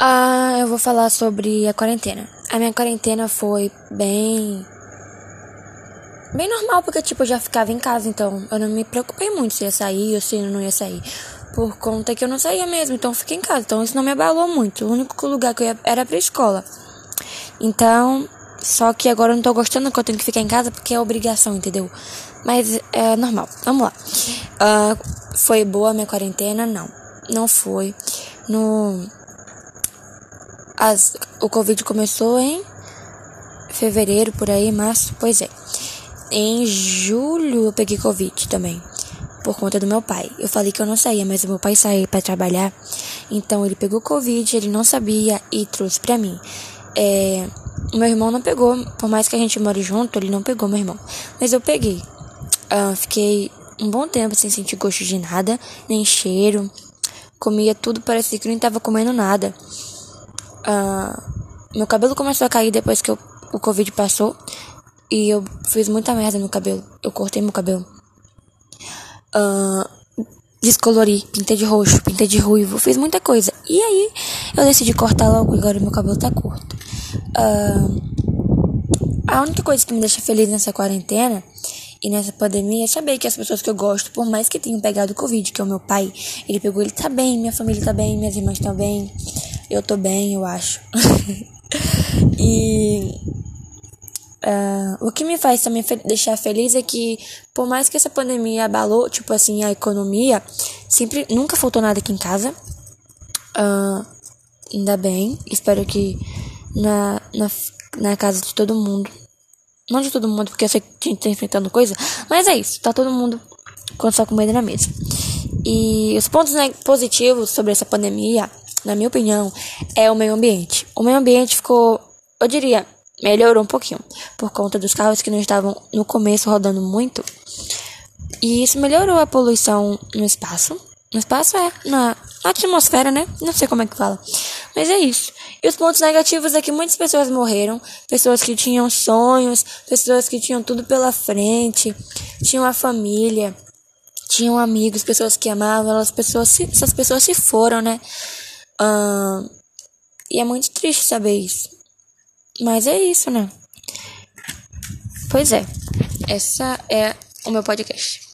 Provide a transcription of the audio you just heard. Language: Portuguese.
Ah, eu vou falar sobre a quarentena. A minha quarentena foi bem. Bem normal, porque tipo, eu já ficava em casa, então eu não me preocupei muito se ia sair ou se não ia sair. Por conta que eu não saía mesmo, então eu fiquei em casa. Então isso não me abalou muito. O único lugar que eu ia era pra escola. Então, só que agora eu não tô gostando que eu tenho que ficar em casa porque é obrigação, entendeu? Mas é normal. Vamos lá. Uh, foi boa a minha quarentena? Não. Não foi. No as, o Covid começou em fevereiro, por aí, março, pois é. Em julho eu peguei Covid também, por conta do meu pai. Eu falei que eu não saía, mas o meu pai saía para trabalhar, então ele pegou Covid, ele não sabia e trouxe pra mim. É, meu irmão não pegou, por mais que a gente more junto, ele não pegou meu irmão, mas eu peguei. Uh, fiquei um bom tempo sem sentir gosto de nada, nem cheiro. Comia tudo, parecia que não estava comendo nada. Uh, meu cabelo começou a cair depois que eu, o Covid passou. E eu fiz muita merda no cabelo. Eu cortei meu cabelo. Uh, descolori, pintei de roxo, pintei de ruivo, fiz muita coisa. E aí eu decidi cortar logo e agora meu cabelo tá curto. Uh, a única coisa que me deixa feliz nessa quarentena e nessa pandemia é saber que as pessoas que eu gosto, por mais que tenham pegado Covid, que é o meu pai, ele pegou, ele tá bem, minha família tá bem, minhas irmãs estão bem. Eu tô bem, eu acho. e uh, o que me faz também fe deixar feliz é que, por mais que essa pandemia abalou, tipo assim, a economia, sempre nunca faltou nada aqui em casa. Uh, ainda bem. Espero que na, na, na casa de todo mundo. Não de todo mundo, porque eu sei que a gente tá enfrentando coisa. Mas é isso, tá todo mundo com sua comida na mesa. E os pontos né, positivos sobre essa pandemia na minha opinião, é o meio ambiente. O meio ambiente ficou, eu diria, melhorou um pouquinho por conta dos carros que não estavam no começo rodando muito. E isso melhorou a poluição no espaço. No espaço é, na, na atmosfera, né? Não sei como é que fala. Mas é isso. E os pontos negativos é que muitas pessoas morreram, pessoas que tinham sonhos, pessoas que tinham tudo pela frente, tinham a família, tinham amigos, pessoas que amavam, elas pessoas se, essas pessoas se foram, né? Uh, e é muito triste saber isso. Mas é isso, né? Pois é. Essa é o meu podcast.